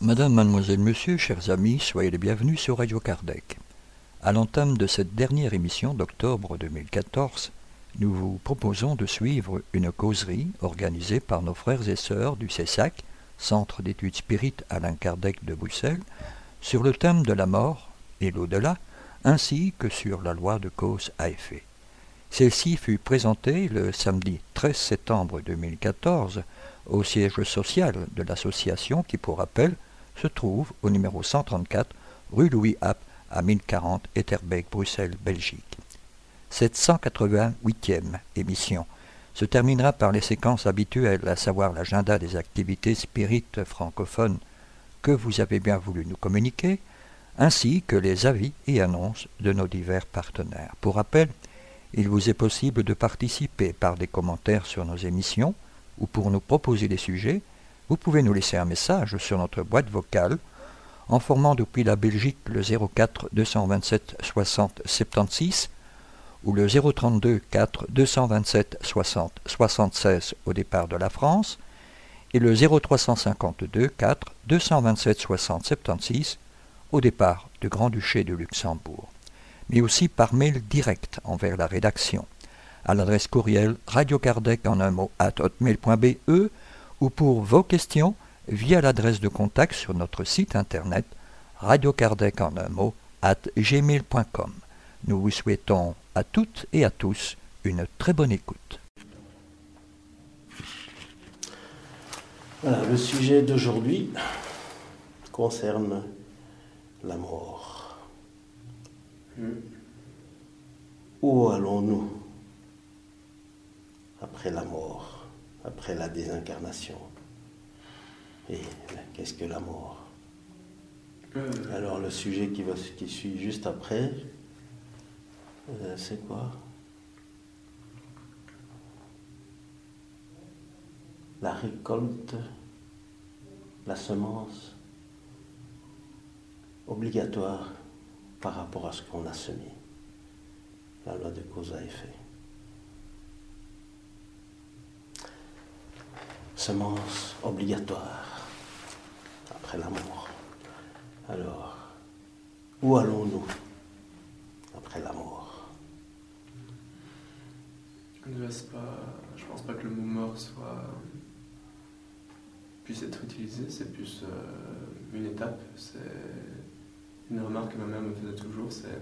Madame, mademoiselle, monsieur, chers amis, soyez les bienvenus sur Radio Kardec. À l'entame de cette dernière émission d'octobre 2014, nous vous proposons de suivre une causerie organisée par nos frères et sœurs du CESAC, Centre d'études spirites Alain Kardec de Bruxelles, sur le thème de la mort et l'au-delà, ainsi que sur la loi de cause à effet. Celle-ci fut présentée le samedi 13 septembre 2014 au siège social de l'association qui, pour rappel, se trouve au numéro 134 rue Louis App à 1040 Etterbeek, Bruxelles, Belgique. Cette 188e émission se terminera par les séquences habituelles, à savoir l'agenda des activités spirites francophones que vous avez bien voulu nous communiquer, ainsi que les avis et annonces de nos divers partenaires. Pour rappel, il vous est possible de participer par des commentaires sur nos émissions ou pour nous proposer des sujets vous pouvez nous laisser un message sur notre boîte vocale en formant depuis la Belgique le 04 227 60 76 ou le 032 4 227 60 76 au départ de la France et le 0352 4 227 60 76 au départ du Grand-Duché de Luxembourg, mais aussi par mail direct envers la rédaction à l'adresse courriel radiocardec en un mot at hotmail.be ou pour vos questions via l'adresse de contact sur notre site internet radiocardec en un mot at gmail.com. Nous vous souhaitons à toutes et à tous une très bonne écoute. Voilà, le sujet d'aujourd'hui concerne la mort. Où allons-nous après la mort après la désincarnation? Et qu'est-ce que la mort? Euh. Alors le sujet qui, va, qui suit juste après, euh, c'est quoi La récolte, la semence obligatoire par rapport à ce qu'on a semé. La loi de cause à effet. semence obligatoire après la mort. Alors, où allons-nous après la mort? Pas, Je pense pas que le mot mort soit puisse être utilisé, c'est plus euh, une étape. C'est une remarque que ma mère me faisait toujours, c'est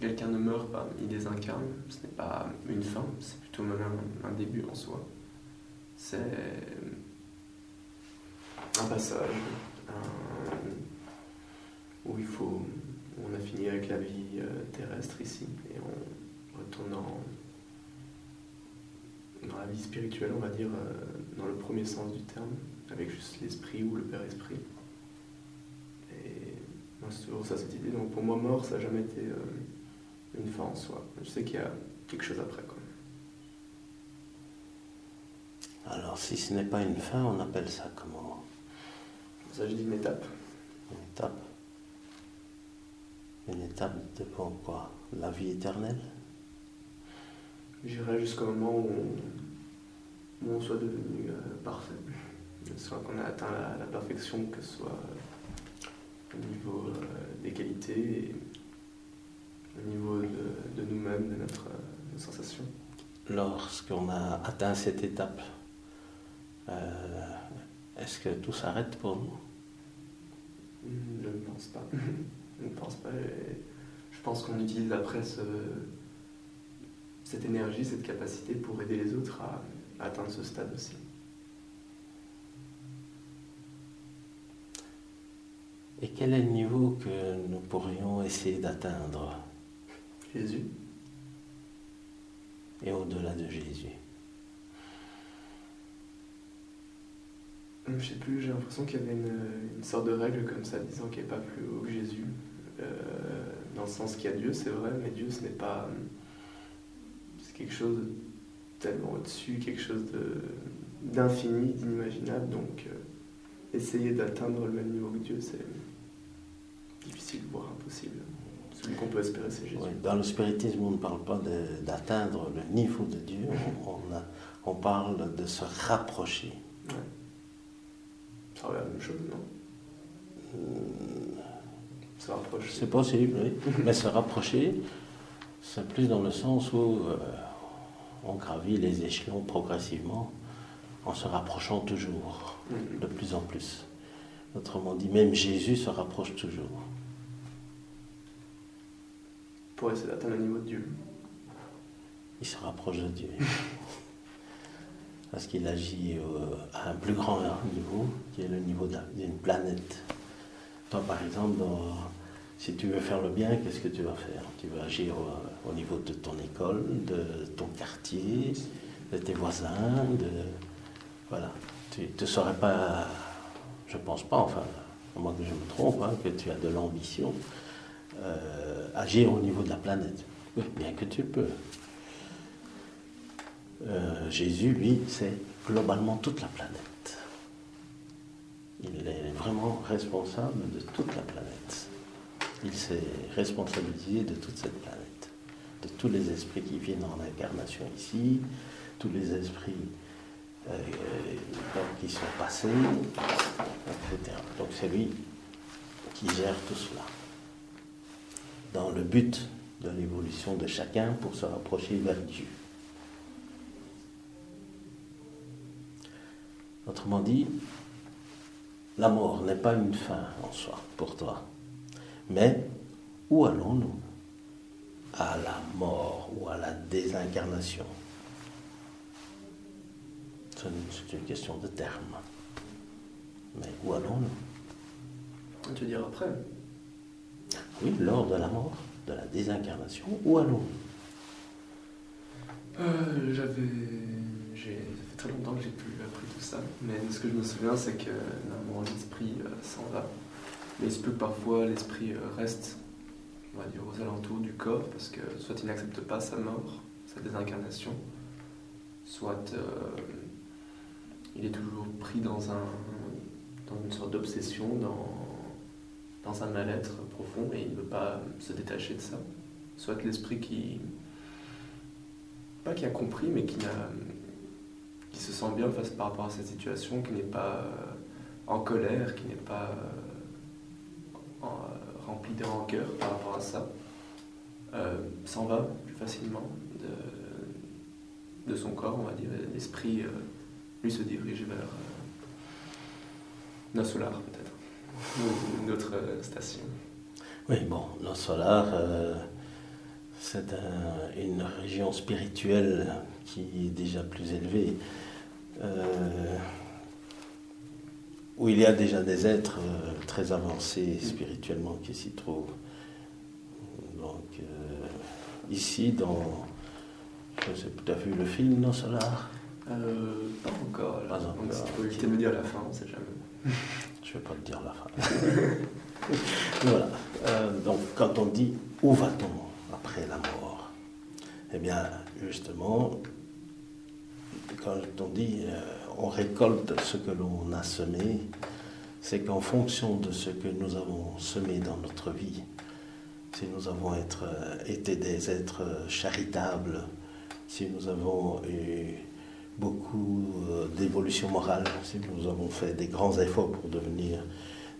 quelqu'un ne meurt pas, il désincarne. Ce n'est pas une fin, c'est plutôt même un début en soi c'est un passage où il faut, on a fini avec la vie euh, terrestre ici et on retourne dans, dans la vie spirituelle, on va dire, euh, dans le premier sens du terme, avec juste l'esprit ou le Père Esprit. Et moi, c'est toujours ça cette idée. Donc pour moi, mort, ça n'a jamais été euh, une fin en soi. Je sais qu'il y a quelque chose après. Quoi. Alors, si ce n'est pas une fin, on appelle ça comment? Ça, s'agit d'une étape. Une étape Une étape de quoi? La vie éternelle? J'irai jusqu'au moment où on, soit devenu euh, parfait. Soit qu'on a atteint la, perfection, que ce soit euh, au niveau euh, des qualités et au niveau de, nous-mêmes, de notre, nos sensations. Lorsqu'on a atteint cette étape, euh, est-ce que tout s'arrête pour nous? Je ne pense pas. Je ne pense pas. Je pense qu'on utilise après cette énergie, cette capacité pour aider les autres à, atteindre ce stade aussi. Et quel est le niveau que nous pourrions essayer d'atteindre? Jésus. Et au-delà de Jésus Je sais plus, j'ai l'impression qu'il y avait une, sorte de règle comme ça, disant qu'il n'y a pas plus haut que Jésus. Euh, dans le sens qu'il y a Dieu, c'est vrai, mais Dieu, ce n'est pas. C'est quelque chose tellement au-dessus, quelque chose d'infini, d'inimaginable. Donc, essayer d'atteindre le même niveau que Dieu, c'est difficile, voire impossible. Celui qu'on peut espérer, c'est Jésus. dans le spiritisme, on ne parle pas d'atteindre le niveau de Dieu, on, on, parle de se rapprocher. Ouais. Ça la même chose, non? Euh, Se rapprocher. C'est possible, oui. Mais se rapprocher, c'est plus dans le sens où euh, on gravit les échelons progressivement en se rapprochant toujours, mm-hmm. de plus en plus. Autrement dit, même Jésus se rapproche toujours pour essayer d'atteindre le niveau de Dieu. Il se rapproche de Dieu. Parce qu'il agit euh, à un plus grand niveau, qui est le niveau d'une planète. Toi, par exemple, si tu veux faire le bien, qu'est-ce que tu vas faire? Tu vas agir au, niveau de ton école, de ton quartier, de tes voisins, de... Voilà. Tu ne saurais pas, je pense pas, enfin, à moins que je me trompe, hein, que tu as de l'ambition euh, agir au niveau de la planète. bien que tu peux. Euh, Jésus, lui, c'est globalement toute la planète. Il est vraiment responsable de toute la planète. Il s'est responsabilisé de toute cette planète, de tous les esprits qui viennent en incarnation ici, tous les esprits euh, qui sont passés, etc. Donc c'est lui qui gère tout cela dans le but de l'évolution de chacun pour se rapprocher vers Dieu. Autrement dit, la mort n'est pas une fin en soi pour toi, mais où allons-nous? À la mort ou à la désincarnation? C'est une question de terme. Mais où allons-nous? Tu veux dire après? Oui, lors de la mort, de la désincarnation, à l'eau euh, J'avais. Ça fait très longtemps que j'ai plus appris tout ça, mais ce que je me souviens, c'est que normalement l'esprit euh, s'en va. Mais il se peut que parfois l'esprit euh, reste, on va dire, aux alentours du corps, parce que soit il n'accepte pas sa mort, sa désincarnation, soit il est toujours pris dans, un, dans une sorte d'obsession, dans dans un mal-être profond et il ne veut pas se détacher de ça. Soit l'esprit qui, pas qui a compris, mais qui, qui se sent bien face par rapport à cette situation, qui n'est pas euh, en colère, qui n'est pas euh, rempli de rancœur par rapport à ça, euh, s'en va plus facilement de, son corps, on va dire. L'esprit, lui, se dirige vers nos solar peut-être notre euh, station. Oui, bon, le Solar, euh, c'est une région spirituelle qui est déjà plus élevée, euh, où il y a déjà des êtres très avancés spirituellement qui s'y trouvent. Donc, ici, dans. Je sais tu as vu le film, non, Solar Pas encore. Pas encore. Il faut éviter de me dire la fin, on ne sait jamais. Je ne vais pas te dire la fin. voilà. Euh, donc, quand on dit où va-t-on après la mort? Eh bien, justement, quand on dit euh, on récolte ce que l'on a semé, c'est qu'en fonction de ce que nous avons semé dans notre vie, si nous avons euh, été des êtres charitables, si nous avons eu beaucoup euh, d'évolution morale. Nous avons fait des grands efforts pour devenir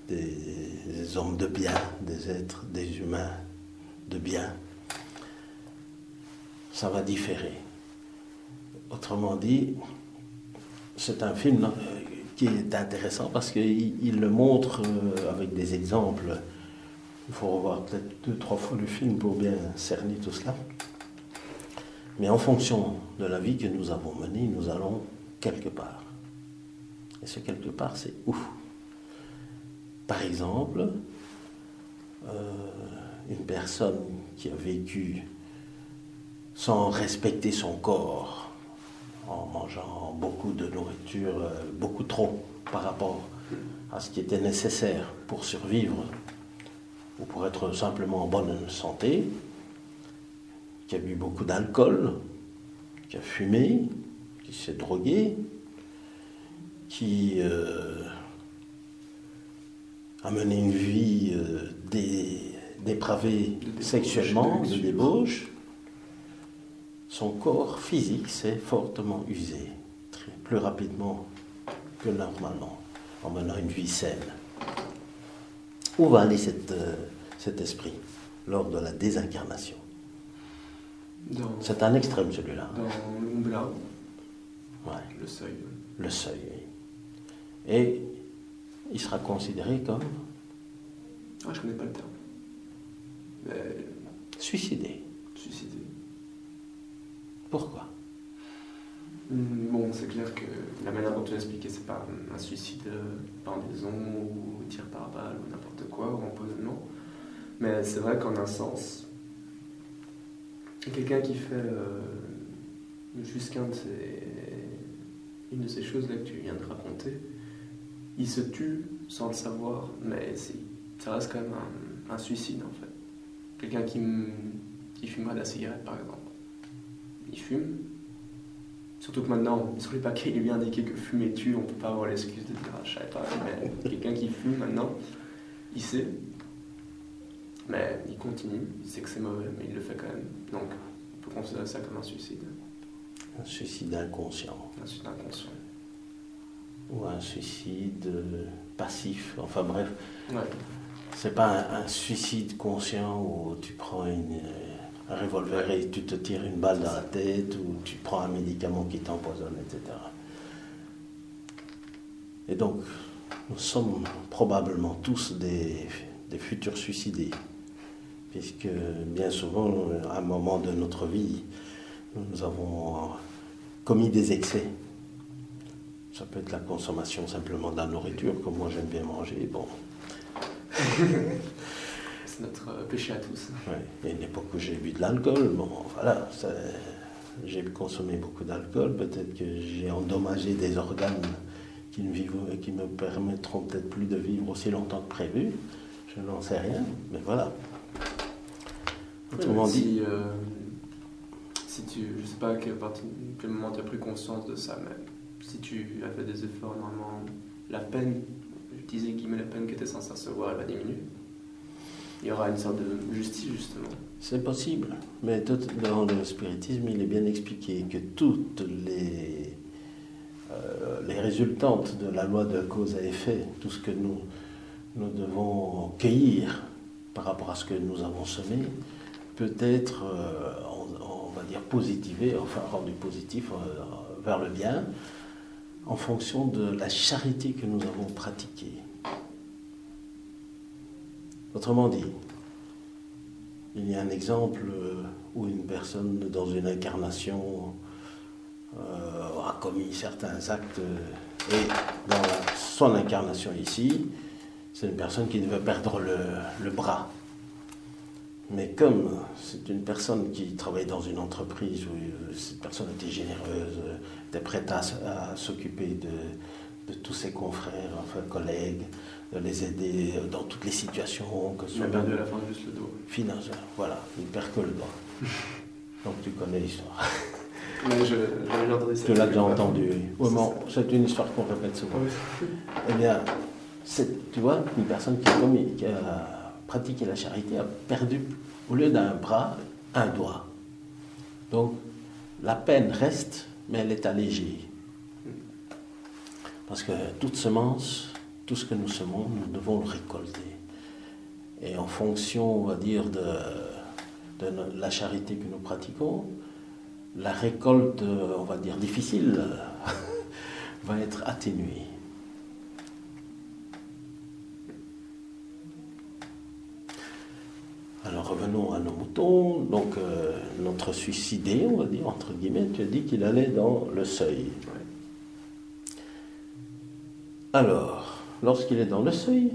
des, hommes de bien, des êtres, des humains de bien. Ça va différer. Autrement dit, c'est un film euh, qui est intéressant parce qu'il le montre euh, avec des exemples. Il faut revoir peut-être deux, trois fois le film pour bien cerner tout cela. Mais en fonction de la vie que nous avons menée, nous allons quelque part. Et ce quelque part, c'est où? Par exemple, euh, une personne qui a vécu sans respecter son corps, mangeant beaucoup de nourriture, euh, beaucoup trop par rapport à ce qui était nécessaire pour survivre ou pour être simplement en bonne santé, qui a bu beaucoup d'alcool, qui a fumé, qui s'est drogué, qui euh, a mené une vie euh, dépravée sexuellement, de débauche, son corps physique s'est fortement usé, plus rapidement que normalement, en menant une vie saine. Où va aller euh, cet esprit lors de la désincarnation? C'est un extrême celui-là. Dans le Ouais. Le seuil. Le seuil, oui. Et il sera considéré comme Ah, je connais pas le terme. Suicidé. Suicidé. Pourquoi? Hmm, Bon, c'est clair que la manière dont tu as expliqué, c'est pas un suicide par pendaison ou tir par balle ou n'importe quoi, ou empoisonnement. Mais c'est vrai qu'en un sens, quelqu'un qui fait euh, une de ces choses-là que tu viens de raconter, il se tue sans le savoir, mais ça reste quand même un, suicide en fait. Quelqu'un qui, qui de la cigarette par exemple. Il fume. Surtout que maintenant, sur les paquets, il est bien indiqué que fumer tue, on peut pas avoir l'excuse de dire ah, je savais pas, mais quelqu'un qui fume maintenant, il sait. Mais il continue, il sait que c'est mauvais, mais il le fait quand même. Donc, on peut considérer ça comme un suicide. Un suicide inconscient. Un suicide inconscient. Ou un suicide euh, passif. Enfin bref. Ouais. C'est pas un, suicide conscient où tu prends une, euh, un revolver et tu te tires une balle dans la tête ou tu prends un médicament qui t'empoisonne, etc. Et donc, nous sommes probablement tous des, futurs suicidés, puisque bien souvent, à un moment de notre vie, nous avons commis des excès. Ça peut être la consommation simplement de la nourriture, comme moi j'aime bien manger. Bon. C'est notre euh, péché à tous. Oui. Il y a une époque où j'ai bu de l'alcool. Bon, voilà, j'ai consommé beaucoup d'alcool. Peut-être que j'ai endommagé des organes qui, ne vivent, qui me permettront peut-être plus de vivre aussi longtemps que prévu. Je n'en sais rien, mais voilà. Autrement dit. Euh, si tu, je sais pas à quel, quel moment tu as pris conscience de ça, mais si tu as fait des efforts, normalement, la peine, je disais guillemets, la peine que tu es censé recevoir, elle va diminuer. Il y aura une sorte de justice, justement. C'est possible, mais dans le spiritisme, il est bien expliqué que toutes les, euh, les résultantes de la loi de cause à effet, tout ce que nous, nous devons cueillir par rapport à ce que nous avons semé, peut être euh, on va dire, positivé, enfin rendu positif euh, vers le bien, en fonction de la charité que nous avons pratiquée. Autrement dit, il y a un exemple où une personne dans une incarnation euh, a commis certains actes et dans son incarnation ici, c'est une personne qui devait perdre le bras. Mais comme c'est une personne qui travaille dans une entreprise où euh, cette personne était généreuse, était prête à, s'occuper de, tous ses confrères, enfin collègues, de les aider dans toutes les situations. Que il a perdu à la fin juste le dos. Financière, voilà, il perd que le doigt. Donc tu connais l'histoire. Mais je, entendu Tu l'as déjà entendu, oui. c'est une histoire qu'on répète souvent. Eh bien, tu vois, une personne qui a commis, qui a pratiquer la charité a perdu, au lieu d'un bras, un doigt. Donc, la peine reste, mais elle est allégée. Parce que toute semence, tout ce que nous semons, nous devons le récolter. Et en fonction, on va dire, de, la charité que nous pratiquons, la récolte, on va dire, difficile, va être atténuée. Alors revenons à nos moutons. Donc euh, notre suicidé, on va dire, entre guillemets, tu as dit qu'il allait dans le seuil. Alors, lorsqu'il est dans le seuil,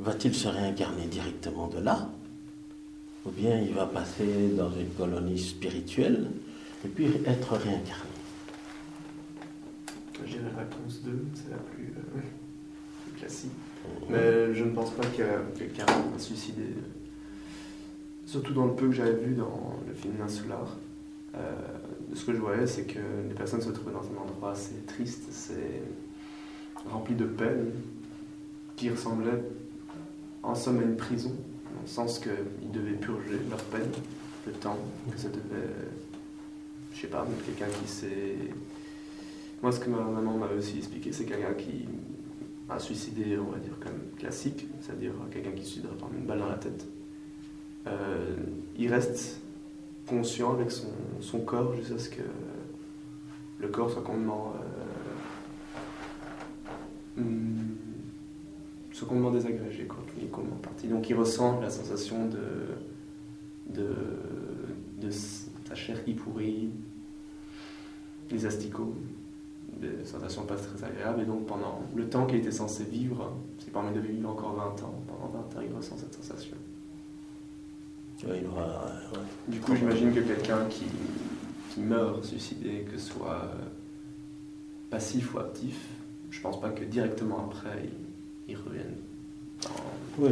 va-t-il se réincarner directement de là? Ou bien il va passer dans une colonie spirituelle et puis être réincarné? J'ai la réponse 2, c'est la plus euh, classique. Mais je ne pense pas qu'il y a quelqu'un a suicidé. Surtout dans le peu que j'avais vu dans le film Insular. Euh, ce que je voyais, c'est que les personnes se trouvaient dans un endroit assez triste, assez rempli de peine, qui ressemblait en somme à une prison, dans le sens qu'ils devaient purger leur peine, le temps, que ça devait, je sais pas, quelqu'un qui s'est... Moi, ce que ma maman m'avait aussi expliqué, c'est quelqu'un qui a suicidé, on va dire, comme classique, c'est-à-dire quelqu'un qui se suicide par une balle dans la tête. Euh, il reste conscient avec son, son corps jusqu'à ce que le corps soit complètement, euh, hmm, soit complètement désagrégé, quoi, complètement parti. Donc il ressent la sensation de, de, de sa chair qui pourrit, les asticots, des sensations pas très agréables. Et donc pendant le temps qu'il était censé vivre, ce qui permet de vivre encore 20 ans, pendant 20 ans il ressent cette sensation. Du coup, j'imagine que quelqu'un qui, qui, meurt suicidé, que ce soit euh, passif ou actif, je pense pas que directement après, il, revienne dans oui.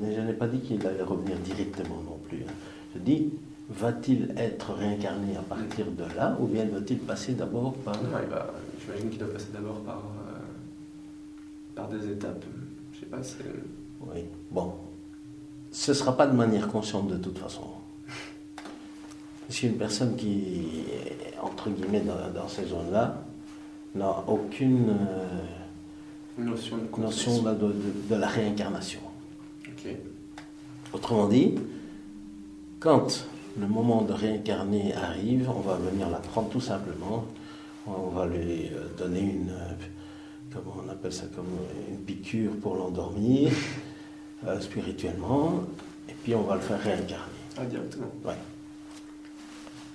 Mais je n'ai pas dit qu'il allait revenir directement non plus. Hein. Je dis, va-t-il être réincarné à partir de là, ou bien va-t-il passer d'abord par... Non, j'imagine qu'il doit passer d'abord par, euh, par des étapes. Je sais pas, c'est... Oui, bon, ce ne sera pas de manière consciente de toute façon. Parce qu'une personne qui, entre guillemets, dans, ces zones-là, n'a aucune euh, notion, de, la réincarnation. Autrement dit, quand le moment de réincarner arrive, on va venir la prendre tout simplement, on va lui euh, donner une, euh, comment on appelle ça, comme une piqûre pour l'endormir. Euh, spirituellement, et puis on va le faire réincarner. Ah, directement Oui.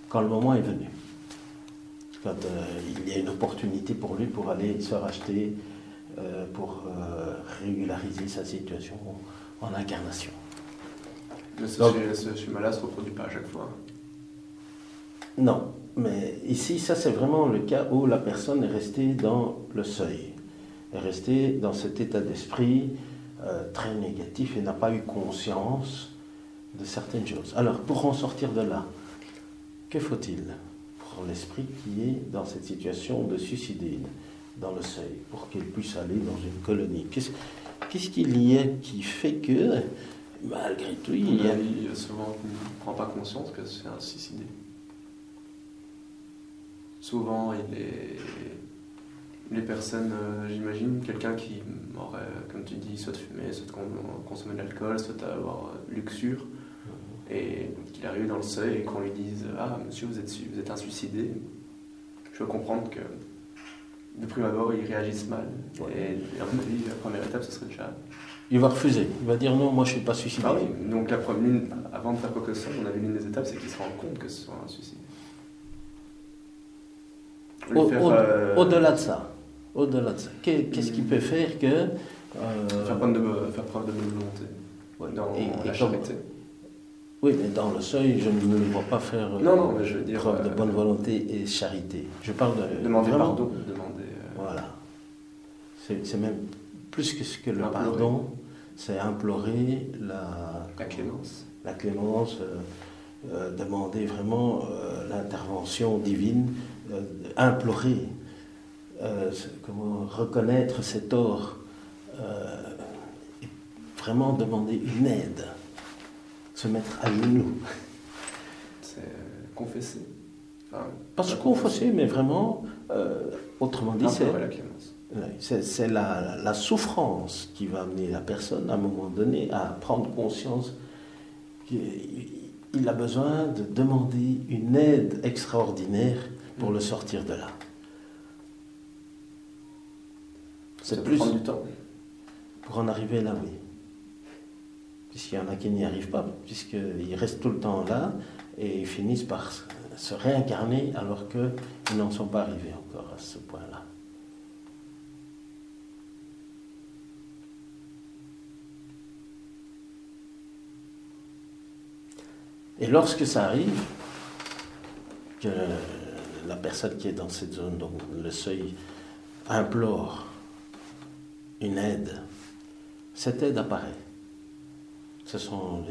Quand le moment est venu. Quand euh, il y a une opportunité pour lui pour aller se racheter, euh, pour régulariser sa situation en incarnation. Mais ce, schéma-là ne se reproduit pas à chaque fois Non, mais ici, ça c'est vraiment le cas où la personne est restée dans le seuil, est restée dans cet état d'esprit euh, très négatif et n'a pas eu conscience de certaines choses. Alors, pour en sortir de là, que faut-il pour l'esprit qui est dans cette situation de suicider dans le seuil, pour qu'il puisse aller dans une colonie? Qu'est-ce qu'il y a qui fait que, malgré tout, il y a... souvent ne prend pas conscience que c'est un suicidé. Souvent, il est les personnes, euh, j'imagine, quelqu'un qui aurait, comme tu dis, soit fumer, soit de consommer de l'alcool, soit d'avoir euh, luxure, et qu'il arrive dans le seuil et qu'on lui dise Ah, monsieur, vous êtes, vous êtes un suicidé, je peux comprendre que de prime abord, ils réagissent mal. Et, la première étape, ce serait déjà. Il va refuser. Il va dire non, moi je ne suis pas suicidé. Ah oui, donc la première, avant de faire quoi que ce soit, on avait l'une des étapes, c'est qu'il se rende compte que ce soit un suicide. Euh, au-delà de ça, au-delà de ça, qu'est-ce qui peut faire que. Euh, faire, preuve de, faire preuve de bonne volonté. dans la charité. Oui, mais dans le seuil, je ne le vois pas faire non, non, mais je veux dire, preuve de euh, bonne volonté et charité. Je parle de. Demander pardon. Demander, euh, Voilà. C'est même plus que ce que le pardon, c'est implorer la, la clémence. La clémence, demander vraiment l'intervention divine, implorer euh, comment reconnaître ses torts, euh, et vraiment demander une aide, se mettre à genoux. C'est confesser. Pas se confesser, mais vraiment, euh, autrement dit, c'est c'est la, la, souffrance qui va amener la personne à un moment donné à prendre conscience qu'il a besoin de demander une aide extraordinaire pour le sortir de là. C'est plus du temps. Pour en arriver là, oui. Puisqu'il y en a qui n'y arrivent pas, puisqu'ils restent tout le temps là et ils finissent par se réincarner alors qu'ils n'en sont pas arrivés encore à ce point-là. Et lorsque ça arrive, que la personne qui est dans cette zone, donc le seuil, implore une aide. Cette aide apparaît. Ce sont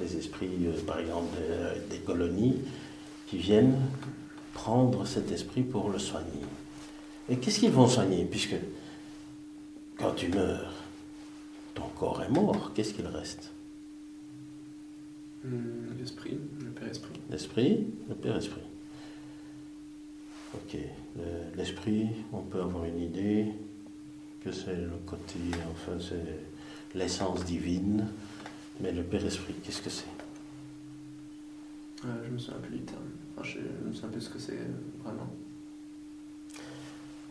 les, esprits, euh, par exemple, des colonies qui viennent prendre cet esprit pour le soigner. Et qu'est-ce qu'ils vont soigner Puisque quand tu meurs, ton corps est mort, qu'est-ce qu'il reste? Hmm, L'esprit, le Père Esprit. L'esprit, le Père Esprit. Ok, le- l'esprit, on peut avoir une idée que c'est le côté, enfin c'est l'essence divine, mais le Père Esprit, qu'est-ce que c'est? Euh, je me souviens plus du terme. Enfin, je, me souviens plus ce que c'est vraiment.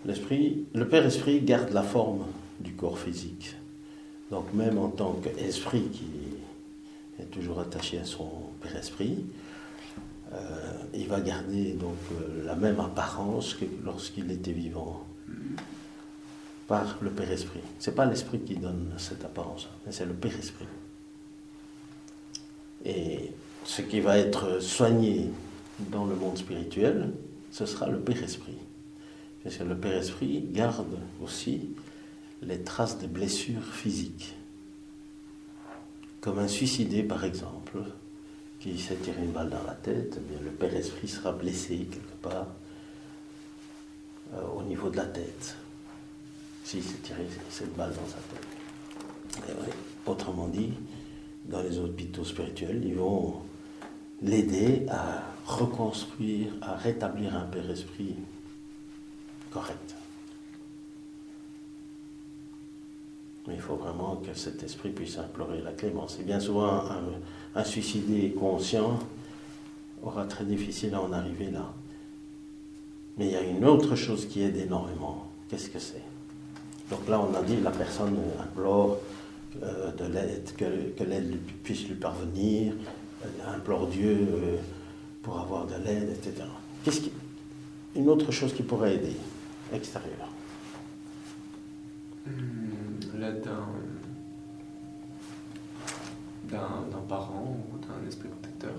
L'esprit, le Père Esprit garde la forme du corps physique. Donc même en tant qu'esprit qui est toujours attaché à son Père Esprit, euh, il va garder donc euh, la même apparence que lorsqu'il était vivant par le Père Esprit. C'est pas l'esprit qui donne cette apparence, mais c'est le Père Esprit. Et ce qui va être soigné dans le monde spirituel, ce sera le Père Esprit. Parce que le Père Esprit garde aussi les traces de blessures physiques. Comme un suicidé, par exemple, qui s'est tiré une balle dans la tête, eh bien, le Père Esprit sera blessé quelque part euh, au niveau de la tête, s'il s'est tiré cette balle dans sa tête. Et oui, Autrement dit, dans les hôpitaux spirituels, ils vont l'aider à reconstruire, à rétablir un Père Esprit correct. Mais il faut vraiment que cet esprit puisse implorer la clémence. Et bien souvent, un suicidé conscient aura très difficile à en arriver là. Mais il y a une autre chose qui aide énormément. Qu'est-ce que c'est? Donc là, on a dit la personne implore euh, de l'aide, que, que l'aide lui- puisse lui parvenir, euh, implore Dieu euh, pour avoir de l'aide, etc. Qu'est-ce qui, une autre chose qui pourrait aider, extérieure? Hmm, L'aide d'un. d'un d'un parent ou d'un esprit protecteur.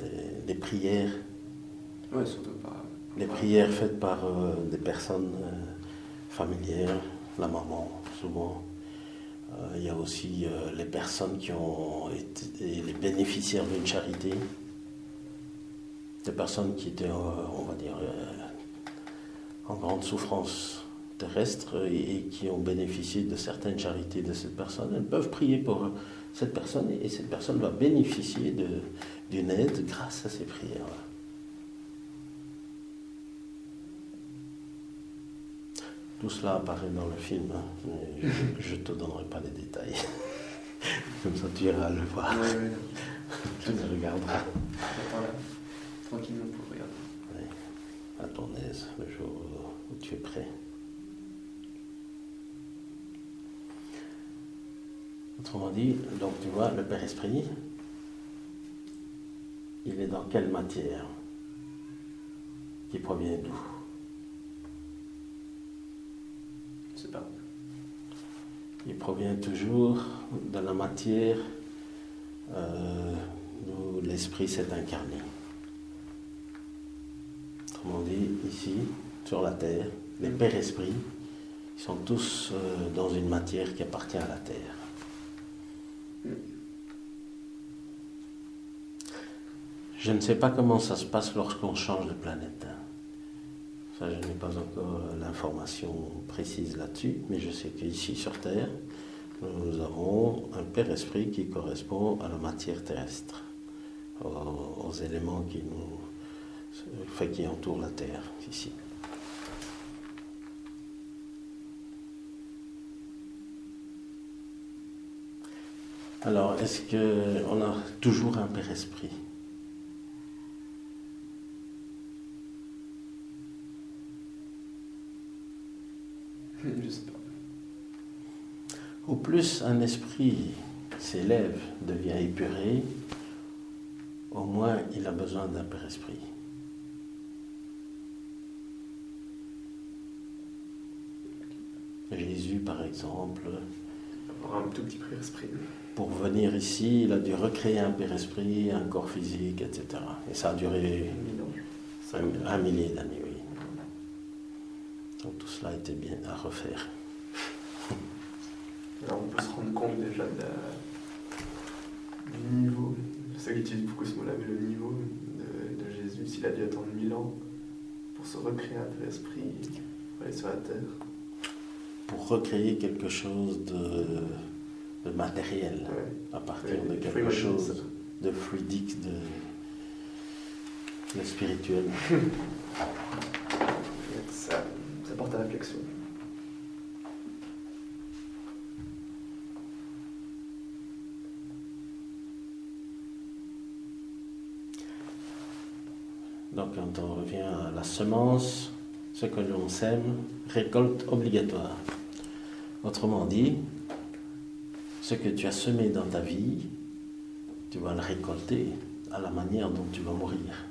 Les, les prières, Ouais, surtout pas. les prières faites par euh, des personnes familières, la maman souvent. Euh, Il y a aussi euh, les personnes qui ont été les bénéficiaires d'une charité, des personnes qui étaient, euh, on va dire, en grande souffrance terrestre et, qui ont bénéficié de certaines charités de cette personne. Elles peuvent prier pour cette personne et cette personne va bénéficier d'une aide grâce à ces prières. Tout cela apparaît dans le film, hein, mais je ne te donnerai pas les détails. Comme ça tu iras le voir, Ouais, ouais, tu le regarderas tranquillement pour regarder. à ton aise le jour où tu es prêt. Autrement dit, donc tu vois, le Père Esprit, il est dans quelle matière Qui provient d'où? Sais pas. Il provient toujours de la matière euh, où l'esprit s'est incarné. Autrement dit, ici, sur la terre, les pères esprits ils sont tous euh, dans une matière qui appartient à la terre. Je ne sais pas comment ça se passe lorsqu'on change de planète. Ça, je n'ai pas encore l'information précise là-dessus, mais je sais qu'ici sur Terre, nous avons un Père Esprit qui correspond à la matière terrestre, aux, éléments qui nous, qui entourent la Terre ici. Alors, est-ce qu'on a toujours un Père Esprit Je sais pas. Au plus un esprit s'élève, devient épuré, au moins il a besoin d'un Père Esprit. Jésus, par exemple, Avoir un tout petit prix esprit. pour venir ici, il a dû recréer un Père Esprit, un corps physique, etc. Et ça a duré un, un millier d'années. Donc tout cela était bien à refaire. Alors on peut se rendre compte déjà de la- du niveau, je sais que j'utilise beaucoup ce mot-là, mais le niveau de, de Jésus s'il a dû attendre mille ans pour se recréer un tel esprit, pour aller sur la Terre. Pour recréer quelque chose de, matériel, à partir de quelque chose de fluidique, de, de spirituel. Donc quand on revient à la semence, ce que l'on sème, récolte obligatoire. Autrement dit, ce que tu as semé dans ta vie, tu vas le récolter à la manière dont tu vas mourir.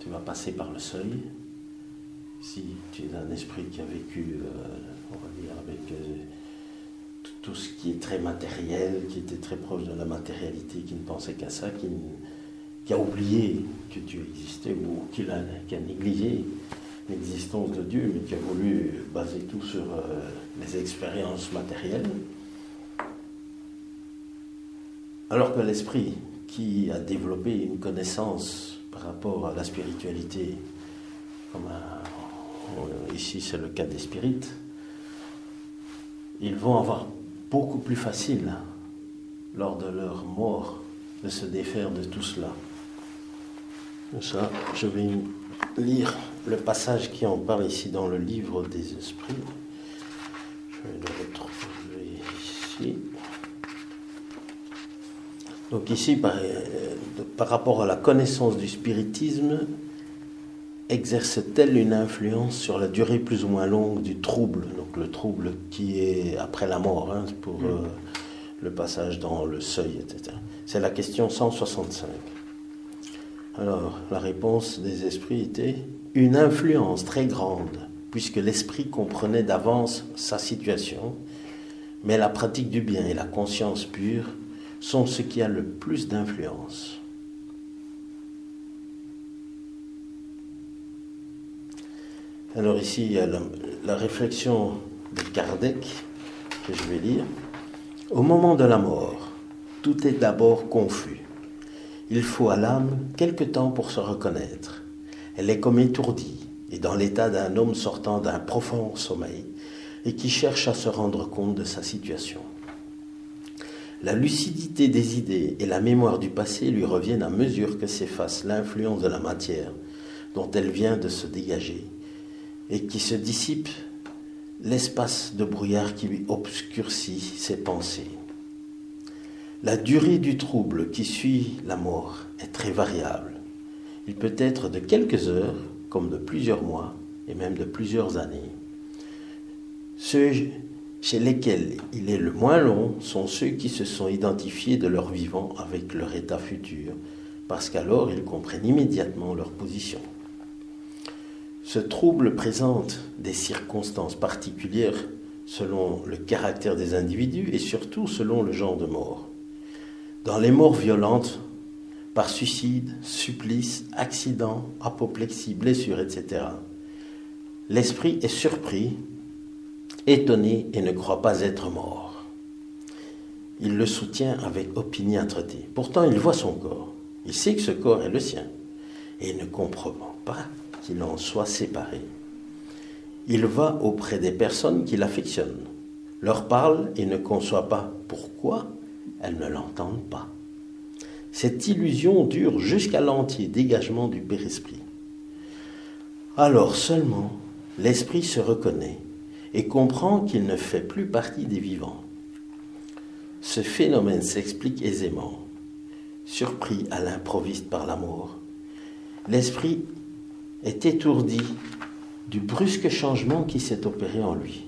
Tu vas passer par le seuil. Si tu es un esprit qui a vécu, euh, on va dire, avec euh, tout ce qui est très matériel, qui était très proche de la matérialité, qui ne pensait qu'à ça, qui a oublié que Dieu existait ou qui a, négligé l'existence de Dieu, mais qui a voulu baser tout sur euh, les expériences matérielles. Alors que l'esprit qui a développé une connaissance par rapport à la spiritualité, comme ici c'est le cas des spirites, ils vont avoir beaucoup plus facile lors de leur mort de se défaire de tout cela. Ça, je vais lire le passage qui en parle ici dans le livre des esprits. Je vais le retrouver ici. Donc ici, par, euh, par rapport à la connaissance du spiritisme, exerce-t-elle une influence sur la durée plus ou moins longue du trouble? Donc le trouble qui est après la mort, hein, pour mm. euh, le passage dans le seuil, etc. C'est la question 165. Alors, la réponse des esprits était une influence très grande, puisque l'esprit comprenait d'avance sa situation, mais la pratique du bien et la conscience pure sont ce qui a le plus d'influence. Alors ici, il y a la, la réflexion de Kardec que je vais lire. Au moment de la mort, tout est d'abord confus. Il faut à l'âme quelque temps pour se reconnaître. Elle est comme étourdie et dans l'état d'un homme sortant d'un profond sommeil et qui cherche à se rendre compte de sa situation. La lucidité des idées et la mémoire du passé lui reviennent à mesure que s'efface l'influence de la matière dont elle vient de se dégager et qui se dissipe l'espace de brouillard qui lui obscurcit ses pensées. La durée du trouble qui suit la mort est très variable. Il peut être de quelques heures comme de plusieurs mois et même de plusieurs années. Ceux chez lesquels il est le moins long sont ceux qui se sont identifiés de leur vivant avec leur état futur, parce qu'alors ils comprennent immédiatement leur position. Ce trouble présente des circonstances particulières selon le caractère des individus et surtout selon le genre de mort. Dans les morts violentes, par suicide, supplice, accident, apoplexie, blessure, etc., l'esprit est surpris, étonné et ne croit pas être mort. Il le soutient avec opiniâtreté. Pourtant, il voit son corps. Il sait que ce corps est le sien et ne comprend pas qu'il en soit séparé. Il va auprès des personnes qu'il affectionne, leur parle et ne conçoit pas pourquoi elles ne l'entendent pas. Cette illusion dure jusqu'à l'entier dégagement du Père-Esprit. Alors seulement l'Esprit se reconnaît et comprend qu'il ne fait plus partie des vivants. Ce phénomène s'explique aisément. Surpris à l'improviste par la mort, l'Esprit est étourdi du brusque changement qui s'est opéré en lui.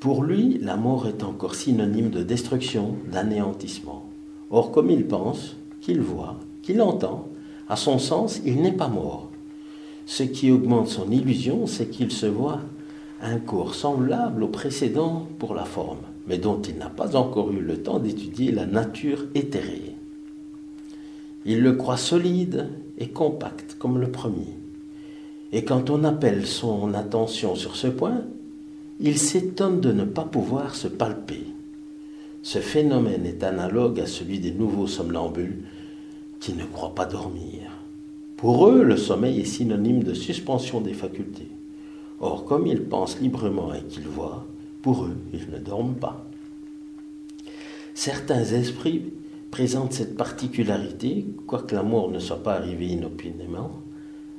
Pour lui, la mort est encore synonyme de destruction, d'anéantissement. Or, comme il pense, qu'il voit, qu'il entend, à son sens, il n'est pas mort. Ce qui augmente son illusion, c'est qu'il se voit un corps semblable au précédent pour la forme, mais dont il n'a pas encore eu le temps d'étudier la nature éthérée. Il le croit solide et compact comme le premier. Et quand on appelle son attention sur ce point, il s'étonne de ne pas pouvoir se palper. Ce phénomène est analogue à celui des nouveaux somnambules qui ne croient pas dormir. Pour eux, le sommeil est synonyme de suspension des facultés. Or, comme ils pensent librement et qu'ils voient, pour eux, ils ne dorment pas. Certains esprits présentent cette particularité, quoique la mort ne soit pas arrivée inopinément,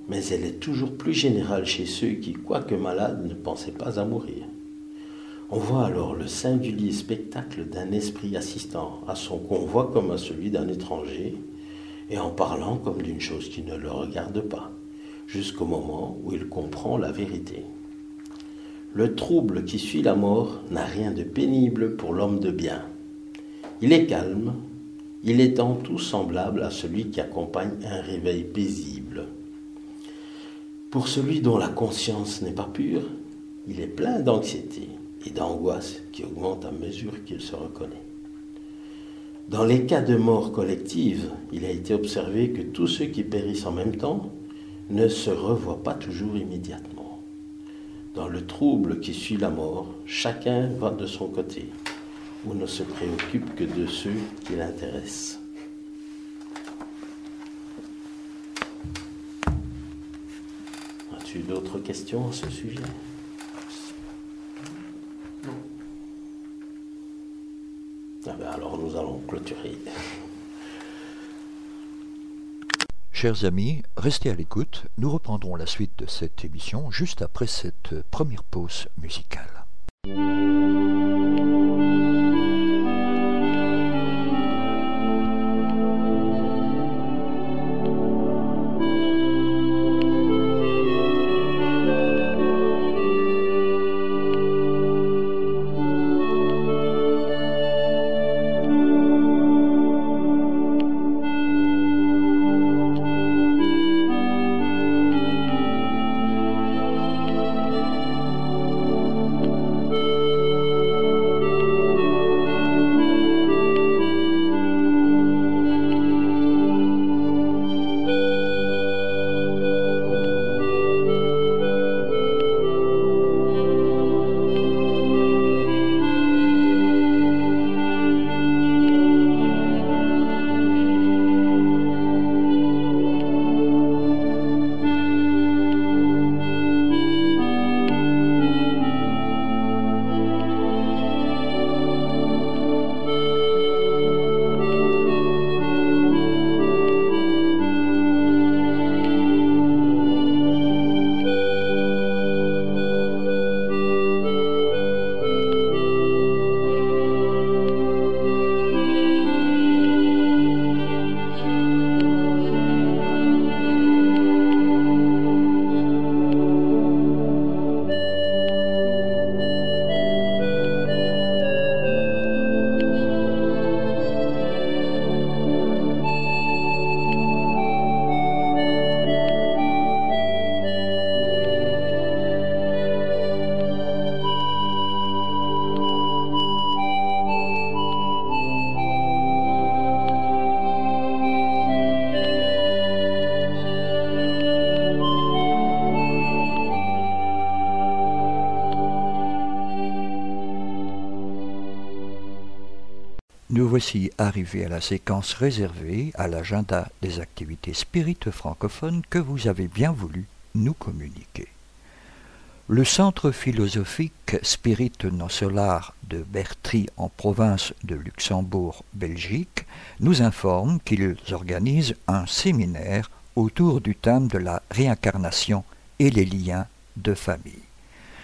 mais elle est toujours plus générale chez ceux qui, quoique malades, ne pensaient pas à mourir. On voit alors le singulier spectacle d'un esprit assistant à son convoi comme à celui d'un étranger, et en parlant comme d'une chose qui ne le regarde pas, jusqu'au moment où il comprend la vérité. Le trouble qui suit la mort n'a rien de pénible pour l'homme de bien. Il est calme, il est en tout semblable à celui qui accompagne un réveil paisible. Pour celui dont la conscience n'est pas pure, il est plein d'anxiété et d'angoisse qui augmentent à mesure qu'il se reconnaît. Dans les cas de mort collective, il a été observé que tous ceux qui périssent en même temps ne se revoient pas toujours immédiatement. Dans le trouble qui suit la mort, chacun va de son côté ou ne se préoccupe que de ceux qui l'intéressent. As-tu d'autres questions à ce sujet? Non. Ah ben alors nous allons clôturer. Chers amis, restez à l'écoute. Nous reprendrons la suite de cette émission juste après cette première pause musicale. Voici arrivés à la séquence réservée à l'agenda des activités spirites francophones que vous avez bien voulu nous communiquer. Le centre philosophique Spirit non de Bertry en province de Luxembourg, Belgique, nous informe qu'ils organisent un séminaire autour du thème de la réincarnation et les liens de famille.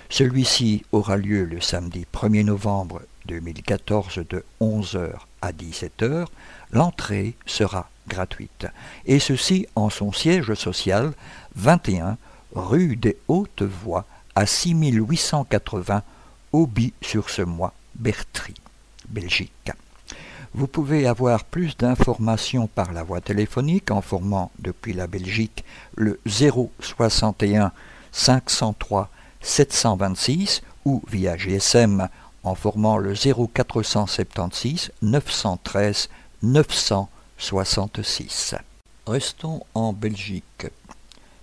Celui-ci aura lieu le samedi 1er novembre 2014 de 11h à 17h, l'entrée sera gratuite, et ceci en son siège social 21 rue des Hautes Voies à 6880 Auby-sur-ce-Mois, Bertry, Belgique. Vous pouvez avoir plus d'informations par la voie téléphonique en formant depuis la Belgique le 061 503 726 ou via GSM en formant le 0476 913 966. Restons en Belgique.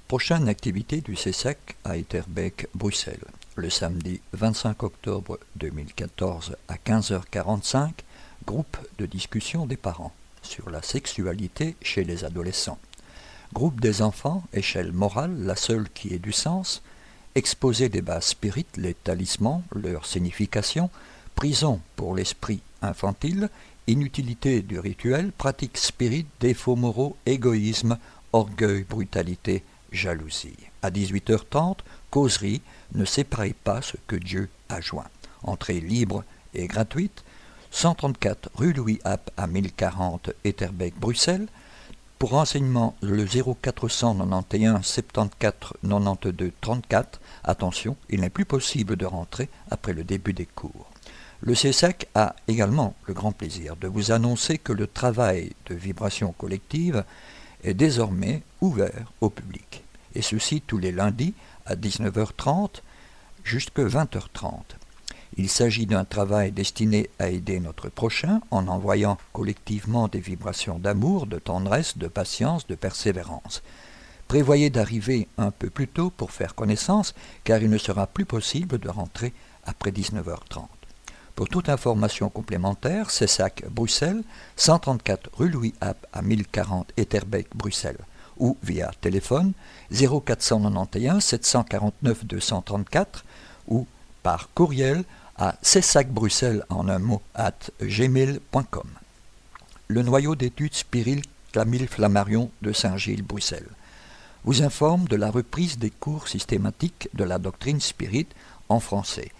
Prochaine activité du CESAC à Etterbeek, Bruxelles. Le samedi 25 octobre 2014 à 15h45, groupe de discussion des parents sur la sexualité chez les adolescents. Groupe des enfants, échelle morale, la seule qui ait du sens. Exposé des bases spirites, les talismans, leur signification. Prison pour l'esprit infantile. Inutilité du rituel, pratique spirit, défauts moraux, égoïsme, orgueil, brutalité, jalousie. À 18h30, causerie, ne séparez pas ce que Dieu a joint. Entrée libre et gratuite. 134 rue Louis App à 1040 Etterbeek, Bruxelles. Pour renseignement, le 0491 74 92 34. Attention, il n'est plus possible de rentrer après le début des cours. Le CESAC a également le grand plaisir de vous annoncer que le travail de vibration collective est désormais ouvert au public, et ceci tous les lundis à 19h30 jusqu'à 20h30. Il s'agit d'un travail destiné à aider notre prochain en envoyant collectivement des vibrations d'amour, de tendresse, de patience, de persévérance. Prévoyez d'arriver un peu plus tôt pour faire connaissance, car il ne sera plus possible de rentrer après 19h30. Pour toute information complémentaire, CESAC Bruxelles, 134 rue Louis App à 1040 Etterbeek, Bruxelles, ou via téléphone 0491 749 234 ou par courriel à Bruxelles en un mot at gmail.com. Le noyau d'études Spiril Camille Flammarion de Saint-Gilles, Bruxelles, vous informe de la reprise des cours systématiques de la doctrine spirit en français,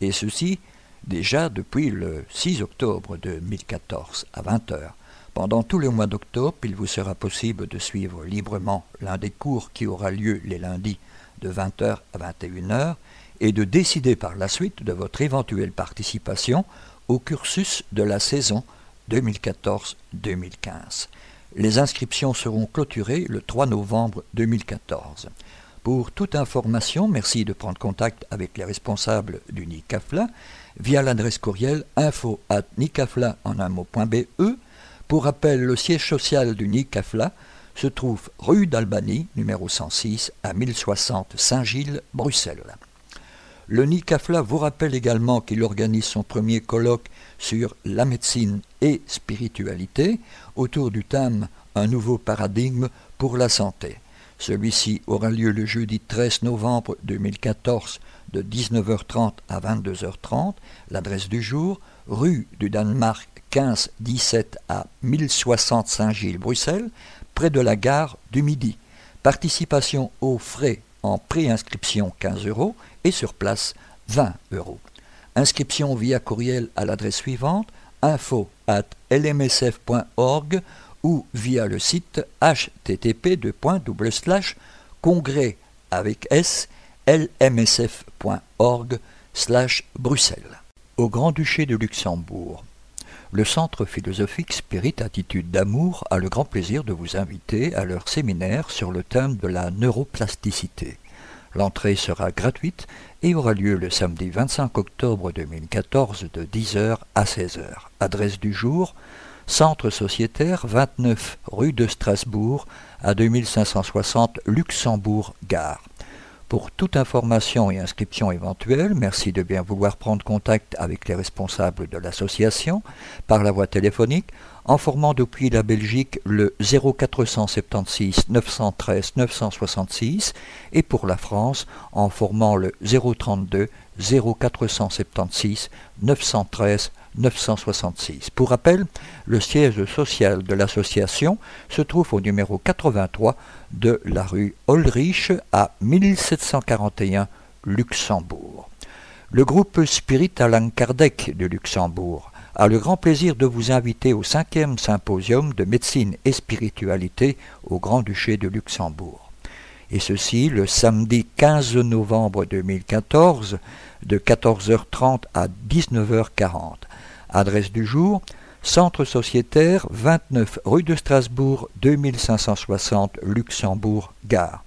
et ceci déjà depuis le 6 octobre 2014 à 20h. Pendant tout le mois d'octobre, il vous sera possible de suivre librement l'un des cours qui aura lieu les lundis de 20h à 21h et de décider par la suite de votre éventuelle participation au cursus de la saison 2014-2015. Les inscriptions seront clôturées le 3 novembre 2014. Pour toute information, merci de prendre contact avec les responsables du NICAFLA via l'adresse courriel info at nicafla en un mot.be. Pour rappel, le siège social du NICAFLA se trouve rue d'Albanie, numéro 106, à 1060 Saint-Gilles, Bruxelles. Le NICAFLA vous rappelle également qu'il organise son premier colloque sur la médecine et spiritualité autour du thème Un nouveau paradigme pour la santé. Celui-ci aura lieu le jeudi 13 novembre 2014 de 19h30 à 22h30. L'adresse du jour, rue du Danemark 15 17 à 1060 Saint-Gilles, Bruxelles, près de la gare du Midi. Participation aux frais en préinscription 15 euros et sur place 20 euros. Inscription via courriel à l'adresse suivante info at lmsf.org ou via le site http congrès avec s lmsf.org Bruxelles. Au Grand-Duché de Luxembourg, le Centre philosophique Spirit Attitude d'amour a le grand plaisir de vous inviter à leur séminaire sur le thème de la neuroplasticité. L'entrée sera gratuite et aura lieu le samedi 25 octobre 2014 de 10h à 16h. Adresse du jour Centre sociétaire 29 rue de Strasbourg à 2560 Luxembourg Gare. Pour toute information et inscription éventuelle, merci de bien vouloir prendre contact avec les responsables de l'association par la voie téléphonique en formant depuis la Belgique le 0476 913 966 et pour la France en formant le 032 0476 913 966. Pour rappel, le siège social de l'association se trouve au numéro 83 de la rue Ulrich à 1741 Luxembourg. Le groupe Spirit Alain Kardec de Luxembourg a le grand plaisir de vous inviter au cinquième symposium de médecine et spiritualité au Grand-Duché de Luxembourg. Et ceci le samedi 15 novembre 2014 de 14h30 à 19h40. Adresse du jour Centre sociétaire 29 rue de Strasbourg 2560 Luxembourg Gare.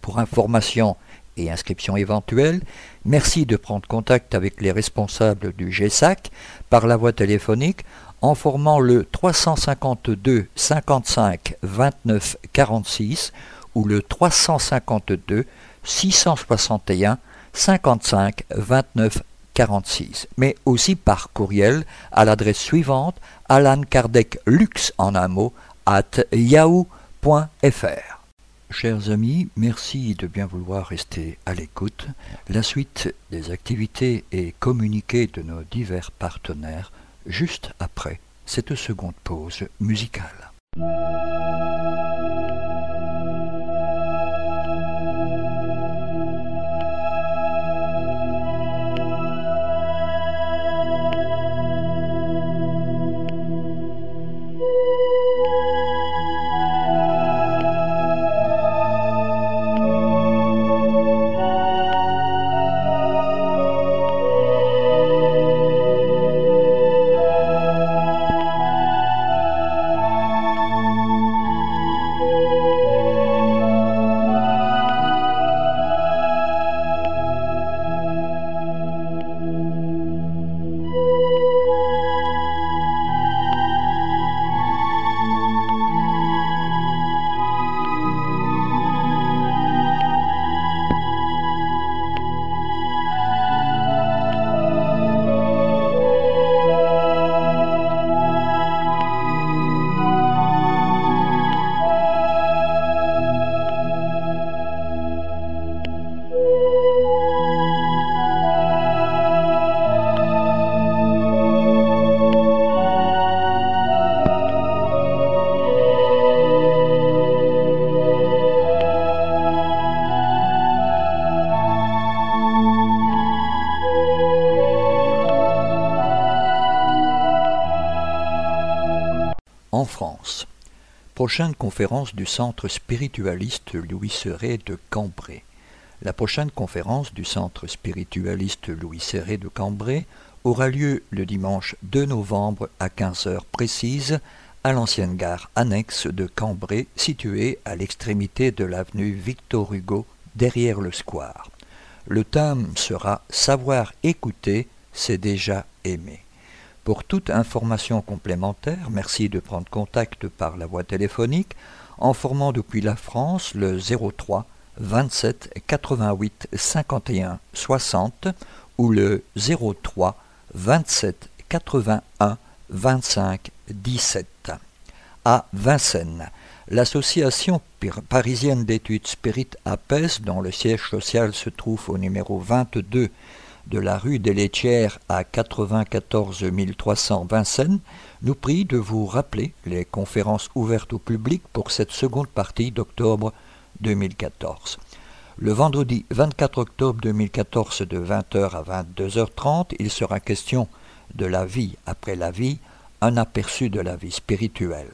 Pour information et inscription éventuelle, merci de prendre contact avec les responsables du GESAC par la voie téléphonique en formant le 352 55 29 46 ou le 352 661 55 29 46, mais aussi par courriel à l'adresse suivante Alan Kardec Lux en un mot at yahoo.fr. Chers amis, merci de bien vouloir rester à l'écoute. La suite des activités et communiqués de nos divers partenaires juste après cette seconde pause musicale. Prochaine conférence du Centre spiritualiste Louis Serré de Cambrai. La prochaine conférence du Centre spiritualiste Louis Serré de Cambrai aura lieu le dimanche 2 novembre à 15 heures précises à l'ancienne gare annexe de Cambrai située à l'extrémité de l'avenue Victor Hugo derrière le square. Le thème sera Savoir écouter, c'est déjà aimer. Pour toute information complémentaire, merci de prendre contact par la voie téléphonique en formant depuis la France le 03 27 88 51 60 ou le 03 27 81 25 17. À Vincennes, l'association parisienne d'études Spirit APES, dont le siège social se trouve au numéro 22 de la rue des Laitières à 94 300 Vincennes, nous prie de vous rappeler les conférences ouvertes au public pour cette seconde partie d'octobre 2014. Le vendredi 24 octobre 2014 de 20h à 22h30, il sera question de la vie après la vie, un aperçu de la vie spirituelle.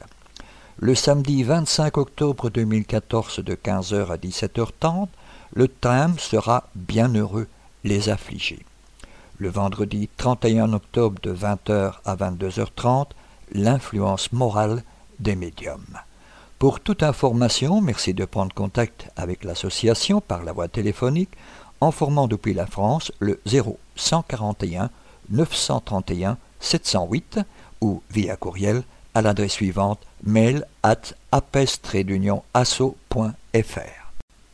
Le samedi 25 octobre 2014 de 15h à 17h30, le thème sera Bienheureux les affligés. Le vendredi 31 octobre de 20h à 22h30, l'influence morale des médiums. Pour toute information, merci de prendre contact avec l'association par la voie téléphonique en formant depuis la France le 0141 931 708 ou via courriel à l'adresse suivante mail at apes-asso.fr.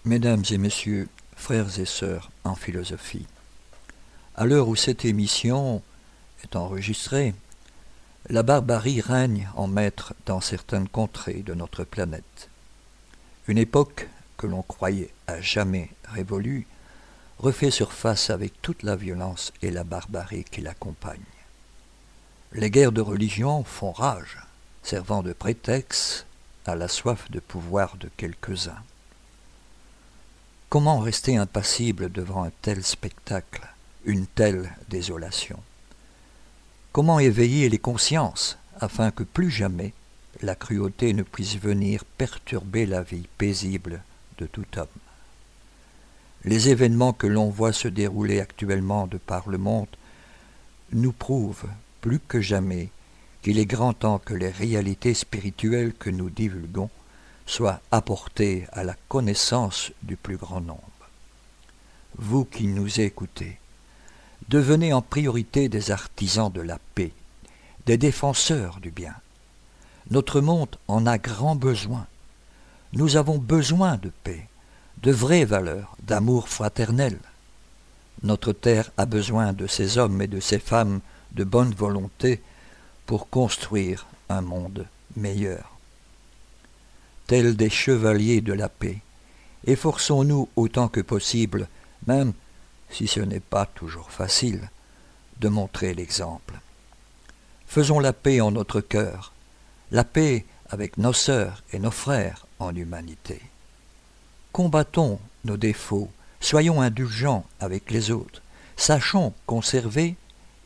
Mesdames et messieurs, frères et sœurs en philosophie. À l'heure où cette émission est enregistrée, la barbarie règne en maître dans certaines contrées de notre planète. Une époque que l'on croyait à jamais révolue refait surface avec toute la violence et la barbarie qui l'accompagnent. Les guerres de religion font rage, servant de prétexte à la soif de pouvoir de quelques-uns. Comment rester impassible devant un tel spectacle, une telle désolation? Comment éveiller les consciences afin que plus jamais la cruauté ne puisse venir perturber la vie paisible de tout homme? Les événements que l'on voit se dérouler actuellement de par le monde nous prouvent plus que jamais qu'il est grand temps que les réalités spirituelles que nous divulguons soit apporté à la connaissance du plus grand nombre. Vous qui nous écoutez, devenez en priorité des artisans de la paix, des défenseurs du bien. Notre monde en a grand besoin. Nous avons besoin de paix, de vraies valeurs, d'amour fraternel. Notre terre a besoin de ces hommes et de ces femmes de bonne volonté pour construire un monde meilleur. Tels des chevaliers de la paix. Efforçons-nous autant que possible, même si ce n'est pas toujours facile, de montrer l'exemple. Faisons la paix en notre cœur, la paix avec nos sœurs et nos frères en humanité. Combattons nos défauts, soyons indulgents avec les autres, sachons conserver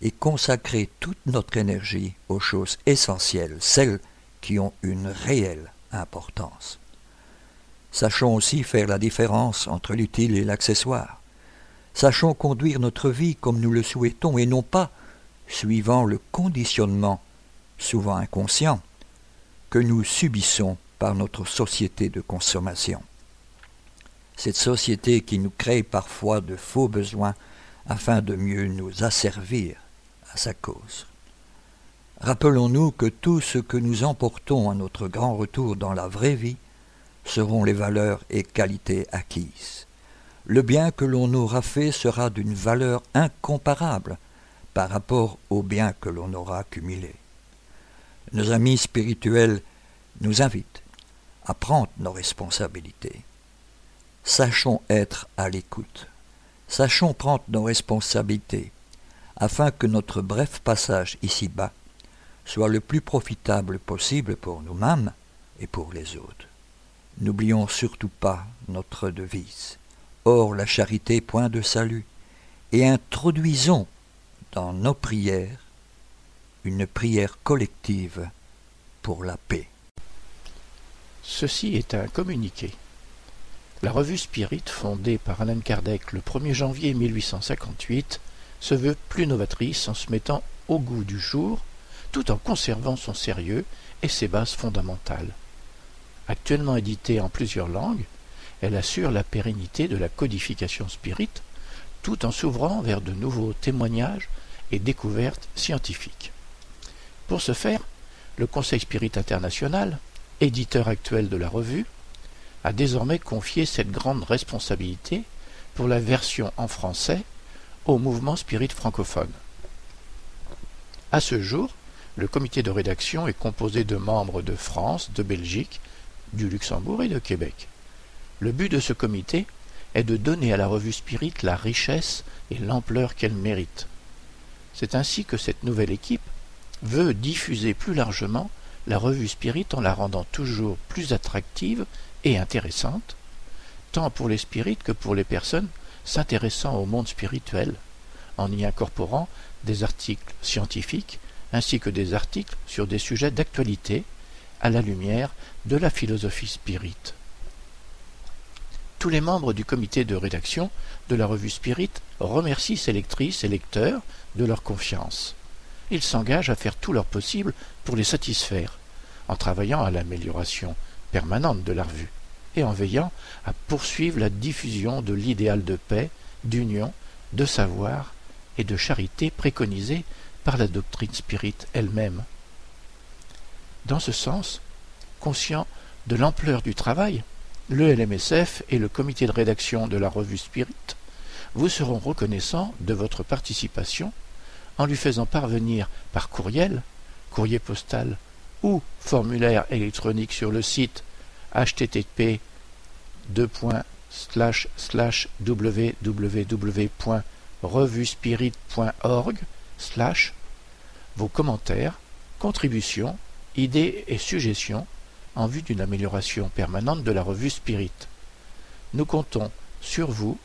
et consacrer toute notre énergie aux choses essentielles, celles qui ont une réelle importance. Sachons aussi faire la différence entre l'utile et l'accessoire. Sachons conduire notre vie comme nous le souhaitons et non pas suivant le conditionnement, souvent inconscient, que nous subissons par notre société de consommation. Cette société qui nous crée parfois de faux besoins afin de mieux nous asservir à sa cause. Rappelons-nous que tout ce que nous emportons à notre grand retour dans la vraie vie seront les valeurs et qualités acquises. Le bien que l'on aura fait sera d'une valeur incomparable par rapport au bien que l'on aura accumulé. Nos amis spirituels nous invitent à prendre nos responsabilités. Sachons être à l'écoute. Sachons prendre nos responsabilités afin que notre bref passage ici-bas soit le plus profitable possible pour nous-mêmes et pour les autres. N'oublions surtout pas notre devise. Or la charité point de salut, et introduisons dans nos prières une prière collective pour la paix. Ceci est un communiqué. La revue Spirit, fondée par Alan Kardec le 1er janvier 1858, se veut plus novatrice en se mettant au goût du jour, tout en conservant son sérieux et ses bases fondamentales. Actuellement éditée en plusieurs langues, elle assure la pérennité de la codification spirite, tout en s'ouvrant vers de nouveaux témoignages et découvertes scientifiques. Pour ce faire, le Conseil Spirit International, éditeur actuel de la revue, a désormais confié cette grande responsabilité pour la version en français au mouvement spirit francophone. À ce jour, le comité de rédaction est composé de membres de France, de Belgique, du Luxembourg et de Québec. Le but de ce comité est de donner à la revue Spirit la richesse et l'ampleur qu'elle mérite. C'est ainsi que cette nouvelle équipe veut diffuser plus largement la revue Spirit en la rendant toujours plus attractive et intéressante, tant pour les spirites que pour les personnes s'intéressant au monde spirituel, en y incorporant des articles scientifiques ainsi que des articles sur des sujets d'actualité à la lumière de la philosophie spirite. Tous les membres du comité de rédaction de la revue Spirit remercient ses lectrices et lecteurs de leur confiance. Ils s'engagent à faire tout leur possible pour les satisfaire, en travaillant à l'amélioration permanente de la revue et en veillant à poursuivre la diffusion de l'idéal de paix, d'union, de savoir et de charité préconisé par la doctrine spirite elle-même. Dans ce sens, conscient de l'ampleur du travail, le LMSF et le comité de rédaction de la revue Spirit vous seront reconnaissants de votre participation en lui faisant parvenir par courriel, courrier postal ou formulaire électronique sur le site http www.revuespirit.org vos commentaires, contributions, idées et suggestions en vue d'une amélioration permanente de la revue Spirit. Nous comptons sur vous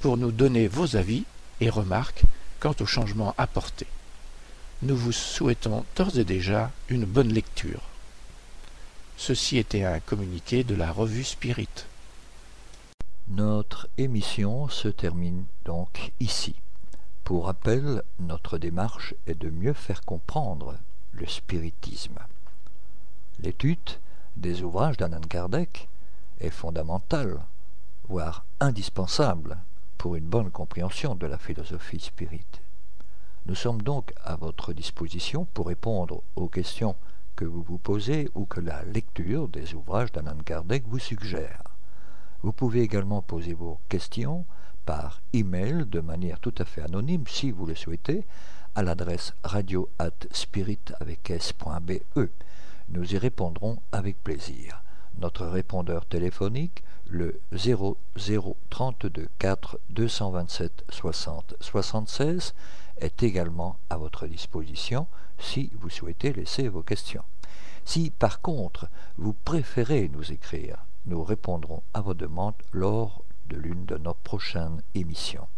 pour nous donner vos avis et remarques quant aux changements apportés. Nous vous souhaitons d'ores et déjà une bonne lecture. Ceci était un communiqué de la revue Spirit. Notre émission se termine donc ici. Pour rappel, notre démarche est de mieux faire comprendre le spiritisme. L'étude des ouvrages d'Anan Kardec est fondamentale, voire indispensable pour une bonne compréhension de la philosophie spirite. Nous sommes donc à votre disposition pour répondre aux questions que vous vous posez ou que la lecture des ouvrages d'Anan Kardec vous suggère. Vous pouvez également poser vos questions par email de manière tout à fait anonyme si vous le souhaitez à l'adresse radio at spirit avec s.be. Nous y répondrons avec plaisir. Notre répondeur téléphonique, le 0032 4 227 60 76, est également à votre disposition si vous souhaitez laisser vos questions. Si par contre vous préférez nous écrire, nous répondrons à vos demandes lors prochaines émissions.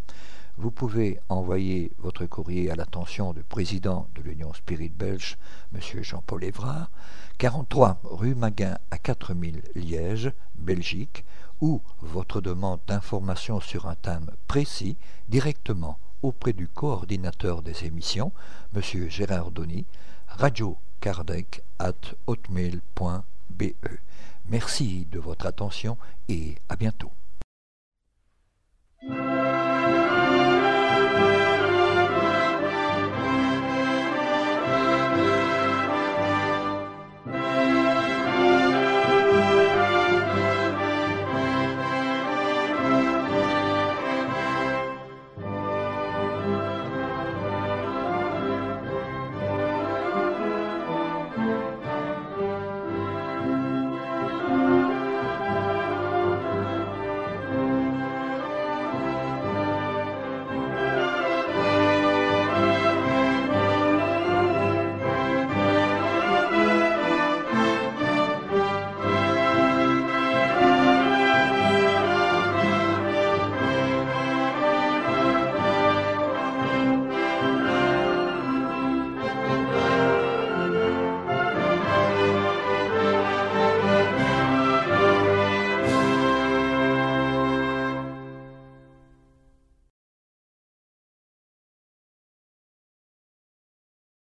Vous pouvez envoyer votre courrier à l'attention du président de l'Union Spirit Belge, M. Jean-Paul Évrard, 43 rue Maguin à 4000 Liège, Belgique, ou votre demande d'information sur un thème précis directement auprès du coordinateur des émissions, M. Gérard Donny, radiocardec at hotmail.be. Merci de votre attention et à bientôt.